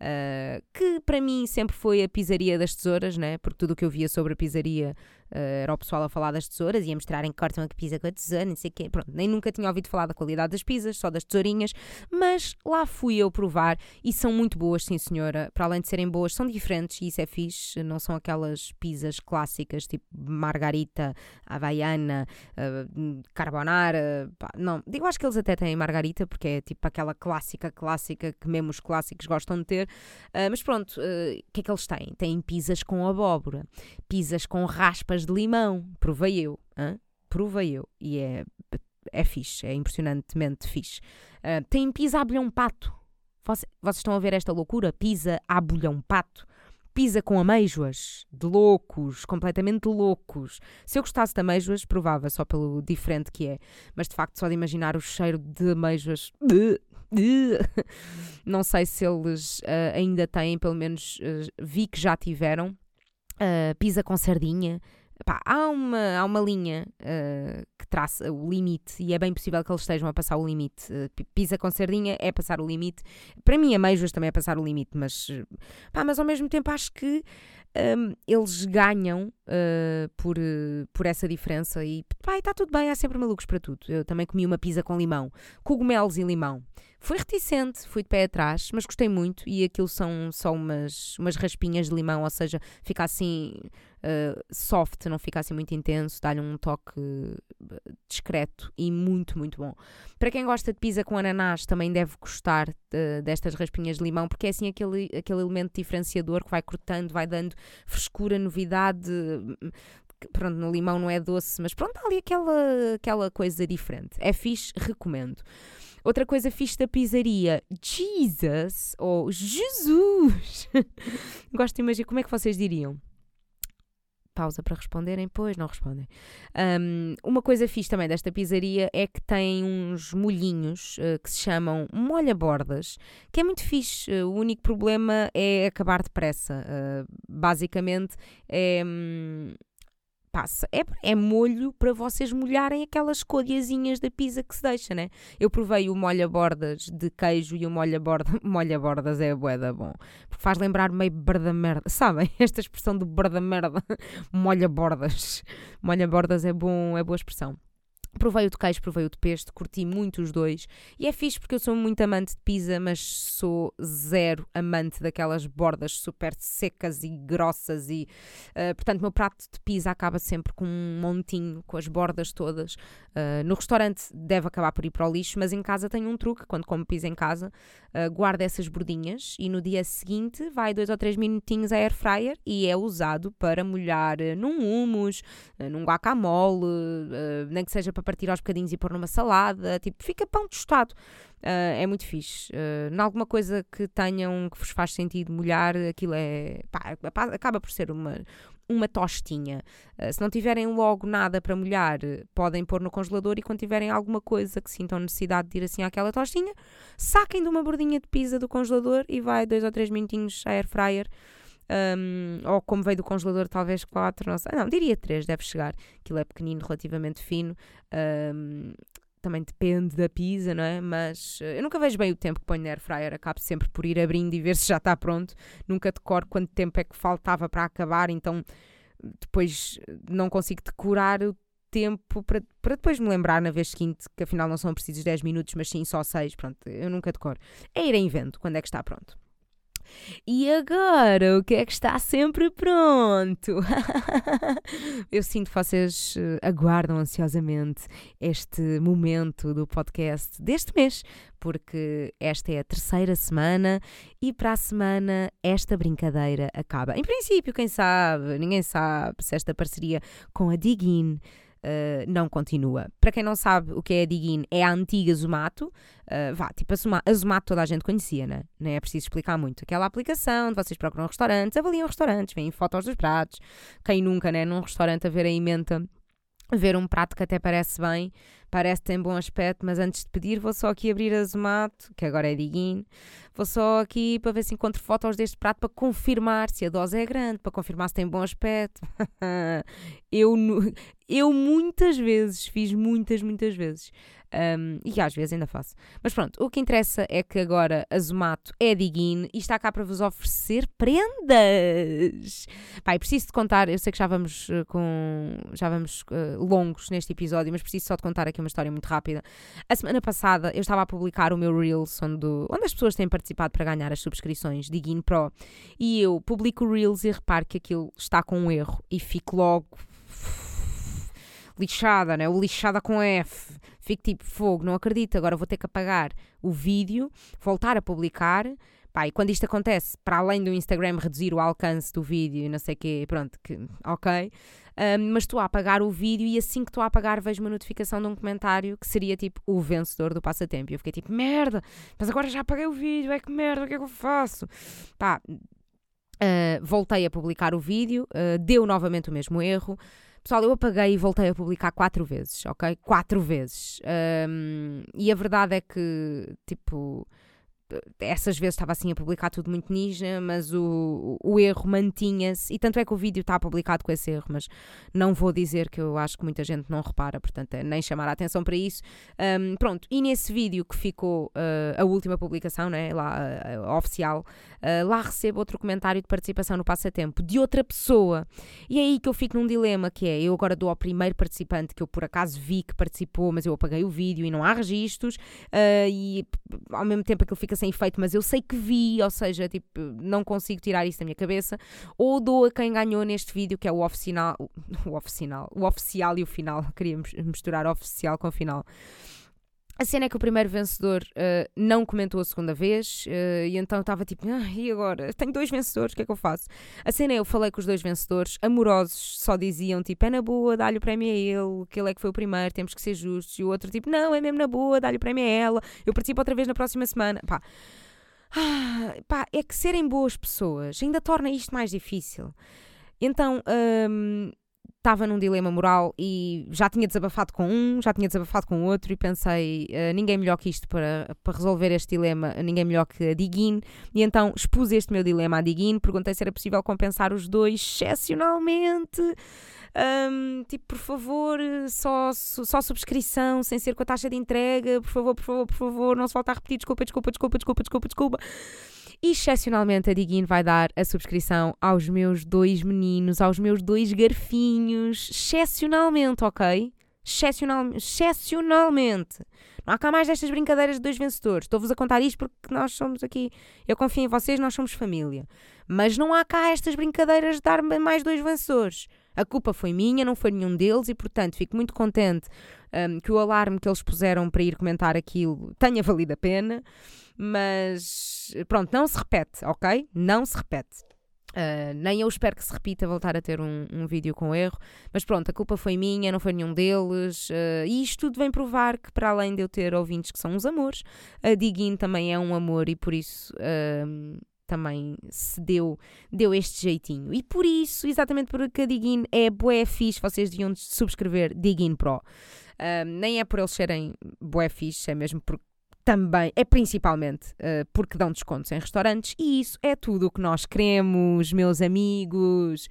Uh, que para mim sempre foi a pisaria das tesouras, né? porque tudo o que eu via sobre a pisaria uh, era o pessoal a falar das tesouras e a mostrarem que cortam a pizza com a tesoura, não sei o quê. Pronto, nem nunca tinha ouvido falar da qualidade das pizzas, só das tesourinhas, mas lá fui eu provar e são muito boas, sim senhora. Para além de serem boas, são diferentes e isso é fixe, não são aquelas pizzas clássicas tipo margarita, havaiana, uh, carbonara. Pá, não, eu acho que eles até têm margarita porque é tipo aquela clássica, clássica que mesmo os clássicos gostam de ter. Uh, mas pronto, o que é que eles têm? Têm pizzas com abóbora, pizzas com raspas de limão. Provei eu, provei eu. E é, é fixe, é impressionantemente fixe. Uh, tem pizza a bolhão pato. Vocês, vocês estão a ver esta loucura? Pizza a bolhão pato pizza com ameijoas, de loucos, completamente loucos. Se eu gostasse de ameijoas, provava só pelo diferente que é, mas de facto só de imaginar o cheiro de ameijoas, (laughs) não sei se eles uh, ainda têm, pelo menos uh, vi que já tiveram. Uh, com sardinha. Pá, há, uma, há uma linha que traça o limite e é bem possível que eles estejam a passar o limite. Uh, pizza com sardinha é passar o limite. Para mim, ameijoas também é passar o limite, mas, pá, mas ao mesmo tempo acho que um, eles ganham uh, por, uh, por essa diferença e está tudo bem, há sempre malucos para tudo. Eu também comi uma pizza com limão, cogumelos e limão. Fui reticente, fui de pé atrás, mas gostei muito e aquilo são só umas, umas raspinhas de limão, ou seja, fica assim uh, soft, não fica assim muito intenso, dá-lhe um toque discreto e muito, muito bom. Para quem gosta de pizza com ananás, também deve gostar de, destas raspinhas de limão, porque é assim aquele, aquele elemento diferenciador que vai cortando, vai dando frescura, novidade pronto, no limão não é doce, mas pronto, há ali aquela, aquela coisa diferente. É fixe, recomendo. Outra coisa fixe da pizzaria, Jesus ou Jesus. (laughs) Gosto de imaginar, como é que vocês diriam? Pausa para responderem, pois não respondem. Um, uma coisa fixe também desta pizzaria é que tem uns molhinhos uh, que se chamam molha-bordas, que é muito fixe. Uh, o único problema é acabar depressa. Uh, basicamente é. Um, passa. É, é molho para vocês molharem aquelas codiazinhas da pizza que se deixa, né? Eu provei o molha-bordas de queijo e o molha-borda, (laughs) molha-bordas é boeda bom. Porque faz lembrar meio berda merda. (laughs) Sabem? Esta expressão do berda merda. (laughs) molha-bordas. Molha-bordas é bom, é boa expressão. Provei o de queijo, provei o de peixe, curti muito os dois. E é fixe porque eu sou muito amante de pizza, mas sou zero amante daquelas bordas super secas e grossas. E, uh, portanto, meu prato de pizza acaba sempre com um montinho, com as bordas todas. Uh, no restaurante deve acabar por ir para o lixo, mas em casa tenho um truque. Quando como pizza em casa, uh, guardo essas bordinhas e no dia seguinte vai dois ou três minutinhos a air fryer e é usado para molhar num hummus, num guacamole, nem que seja para para partir aos bocadinhos e pôr numa salada, tipo, fica pão tostado. Uh, é muito fixe. Uh, em alguma coisa que tenham que vos faz sentido molhar, aquilo é. Pá, acaba por ser uma, uma tostinha. Uh, se não tiverem logo nada para molhar, podem pôr no congelador e quando tiverem alguma coisa que sintam necessidade de ir assim àquela tostinha, saquem de uma bordinha de pizza do congelador e vai dois ou três minutinhos a air fryer. Um, ou como veio do congelador, talvez 4, não sei. Não, diria 3, deve chegar. Aquilo é pequenino, relativamente fino. Um, também depende da pizza, não é? Mas uh, eu nunca vejo bem o tempo que ponho na air fryer, acabo sempre por ir abrindo e ver se já está pronto. Nunca decoro quanto tempo é que faltava para acabar, então depois não consigo decorar o tempo para, para depois me lembrar na vez seguinte que afinal não são precisos 10 minutos, mas sim só 6. Pronto, eu nunca decoro. É ir em vento quando é que está pronto. E agora, o que é que está sempre pronto? (laughs) Eu sinto que vocês eh, aguardam ansiosamente este momento do podcast deste mês, porque esta é a terceira semana e para a semana esta brincadeira acaba. Em princípio, quem sabe, ninguém sabe se esta parceria com a Digin uh, não continua. Para quem não sabe o que é a Digin, é a antiga Zumato. Uh, vá, tipo, a Zumato toda a gente conhecia, né? não é preciso explicar muito. Aquela aplicação onde vocês procuram restaurantes, avaliam restaurantes, veem fotos dos pratos. Quem nunca, né, num restaurante a ver a emenda ver um prato que até parece bem, parece que tem bom aspecto, mas antes de pedir vou só aqui abrir a Zomato, que agora é Diguin, vou só aqui para ver se encontro fotos deste prato para confirmar se a dose é grande, para confirmar se tem bom aspecto. (laughs) eu, eu muitas vezes, fiz muitas, muitas vezes. Um, e às vezes ainda faço. Mas pronto, o que interessa é que agora a Zomato é Digin e está cá para vos oferecer prendas. Pai, preciso de contar, eu sei que já vamos uh, com já vamos uh, longos neste episódio, mas preciso só de contar aqui uma história muito rápida. A semana passada eu estava a publicar o meu Reels onde, onde as pessoas têm participado para ganhar as subscrições Digin Pro e eu publico o Reels e reparo que aquilo está com um erro e fico logo lixada, né? O lixada com F. Fico tipo, fogo, não acredito, agora vou ter que apagar o vídeo, voltar a publicar. Pá, e quando isto acontece, para além do Instagram reduzir o alcance do vídeo e não sei o quê, pronto, que, ok. Um, mas estou a apagar o vídeo e assim que estou a apagar vejo uma notificação de um comentário que seria tipo o vencedor do passatempo. E eu fiquei tipo, merda, mas agora já apaguei o vídeo, é que merda, o que é que eu faço? Pá, uh, voltei a publicar o vídeo, uh, deu novamente o mesmo erro. Pessoal, eu apaguei e voltei a publicar quatro vezes, ok? Quatro vezes. Um, e a verdade é que, tipo, essas vezes estava assim a publicar tudo muito ninja, mas o, o erro mantinha-se, e tanto é que o vídeo está publicado com esse erro, mas não vou dizer que eu acho que muita gente não repara, portanto, é nem chamar a atenção para isso. Um, pronto, e nesse vídeo que ficou uh, a última publicação, né, lá, uh, oficial, uh, lá recebo outro comentário de participação no passatempo de outra pessoa, e é aí que eu fico num dilema, que é, eu agora dou ao primeiro participante que eu por acaso vi que participou, mas eu apaguei o vídeo e não há registros, e ao mesmo tempo aquilo fica sem efeito, mas eu sei que vi, ou seja, tipo, não consigo tirar isso da minha cabeça, ou dou a quem ganhou neste vídeo, que é o oficial, o oficial, o oficial e o final, (laughs) queria misturar oficial com o final. A cena é que o primeiro vencedor uh, não comentou a segunda vez uh, e então estava tipo, ah, e agora? Tenho dois vencedores, o que é que eu faço? A cena é, eu falei com os dois vencedores, amorosos, só diziam tipo, é na boa, dá-lhe o prémio a ele, que ele é que foi o primeiro, temos que ser justos. E o outro tipo, não, é mesmo na boa, dá-lhe o prémio a ela, eu participo outra vez na próxima semana. Pá. Ah, pá, é que serem boas pessoas ainda torna isto mais difícil. Então, hum, estava num dilema moral e já tinha desabafado com um, já tinha desabafado com outro e pensei, uh, ninguém melhor que isto para, para resolver este dilema, ninguém melhor que a Diguin. E então expus este meu dilema à Diguin, perguntei se era possível compensar os dois excepcionalmente. Um, tipo, por favor, só, só subscrição, sem ser com a taxa de entrega, por favor, por favor, por favor, não se volta a repetir, desculpa, desculpa, desculpa, desculpa, desculpa, desculpa. Excepcionalmente, a Diguin vai dar a subscrição aos meus dois meninos, aos meus dois garfinhos. Excepcionalmente, ok? Excepcional, excepcionalmente. Não há cá mais destas brincadeiras de dois vencedores. Estou-vos a contar isto porque nós somos aqui. Eu confio em vocês, nós somos família. Mas não há cá estas brincadeiras de dar mais dois vencedores. A culpa foi minha, não foi nenhum deles e, portanto, fico muito contente um, que o alarme que eles puseram para ir comentar aquilo tenha valido a pena. Mas pronto, não se repete, ok? Não se repete. Uh, nem eu espero que se repita voltar a ter um, um, vídeo com erro, mas pronto, a culpa foi minha, não foi nenhum deles, uh, e isto tudo vem provar que, para além de eu ter ouvintes que são uns amores, a Diguin também é um amor e por isso uh, também se deu, deu este jeitinho. E por isso, exatamente porque a Diguin é bué fixe, vocês deviam subscrever Diguin Pro. nem é por eles serem bué fixe, é mesmo porque também é principalmente uh, porque dão descontos em restaurantes e isso é tudo o que nós queremos, meus amigos.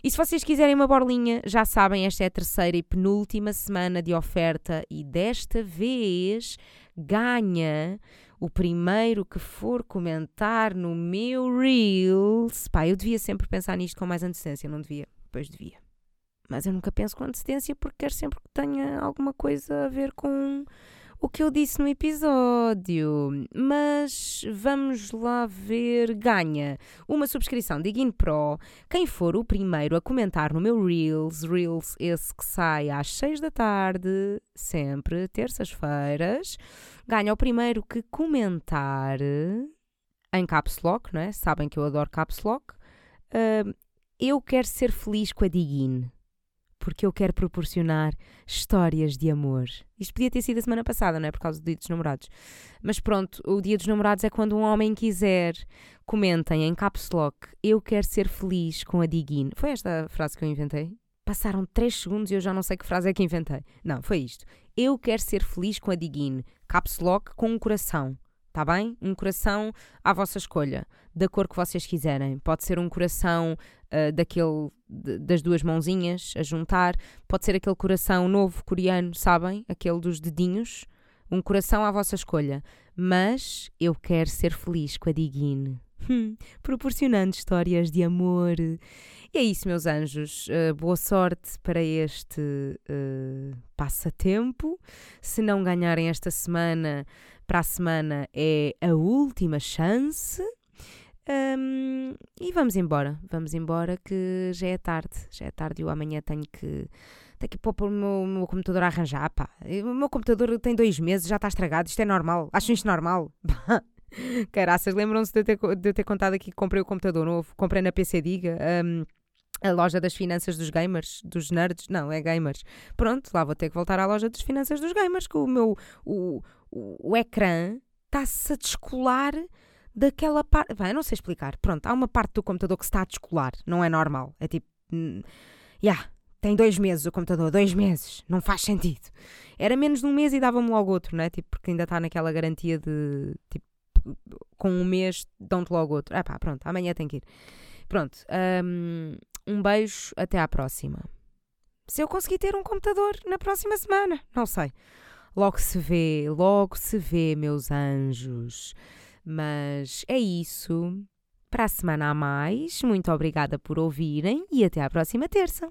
E se vocês quiserem uma borlinha, já sabem, esta é a terceira e penúltima semana de oferta e desta vez ganha o primeiro que for comentar no meu Reels. Pá, eu devia sempre pensar nisto com mais antecedência, não devia? Pois devia. Mas eu nunca penso com antecedência porque quero sempre que tenha alguma coisa a ver com o que eu disse no episódio. Mas vamos lá ver. Ganha uma subscrição de Gin Pro. Quem for o primeiro a comentar no meu Reels, Reels esse que sai às 6 da tarde, sempre, terças-feiras, ganha o primeiro que comentar em Caps Lock, não é? Sabem que eu adoro Caps Lock. Uh, eu quero ser feliz com a Digin porque eu quero proporcionar histórias de amor. Isto podia ter sido a semana passada, não é? Por causa do Dia dos Namorados. Mas pronto, o Dia dos Namorados é quando um homem quiser. Comentem em caps lock: Eu quero ser feliz com a Diguin. Foi esta a frase que eu inventei? Passaram 3 segundos e eu já não sei que frase é que inventei. Não, foi isto. Eu quero ser feliz com a Diguin. Caps lock com um coração. Está bem? Um coração à vossa escolha, da cor que vocês quiserem. Pode ser um coração uh, daquele de, das duas mãozinhas a juntar, pode ser aquele coração novo coreano, sabem? Aquele dos dedinhos. Um coração à vossa escolha. Mas eu quero ser feliz com a Digine. Hum, proporcionando histórias de amor. E é isso, meus anjos. Uh, boa sorte para este uh, passatempo. Se não ganharem esta semana, para a semana é a última chance. Um, e vamos embora, vamos embora que já é tarde, já é tarde e eu amanhã tenho que, tenho que pôr o meu, meu computador a arranjar, pá. O meu computador tem dois meses, já está estragado, isto é normal, acham isto normal? (laughs) Caraças, lembram-se de, de ter contado aqui que comprei o computador novo, comprei na PC Diga, um, a loja das finanças dos gamers, dos nerds, não, é gamers. Pronto, lá vou ter que voltar à loja das finanças dos gamers, que o meu, o, o, o ecrã está-se a descolar daquela parte. Bem, não sei explicar. Pronto, há uma parte do computador que se está a descolar. Não é normal. É tipo. Hum, yeah, tem dois meses o computador, dois meses. Não faz sentido. Era menos de um mês e dava-me logo outro, né? Tipo, porque ainda está naquela garantia de tipo com um mês dão-te logo outro. Ah pá, pronto, amanhã tem que ir. Pronto, um, um beijo, até à próxima. Se eu conseguir ter um computador na próxima semana, não sei. Logo se vê, logo se vê, meus anjos. Mas é isso. Para a semana a mais, muito obrigada por ouvirem e até à próxima terça.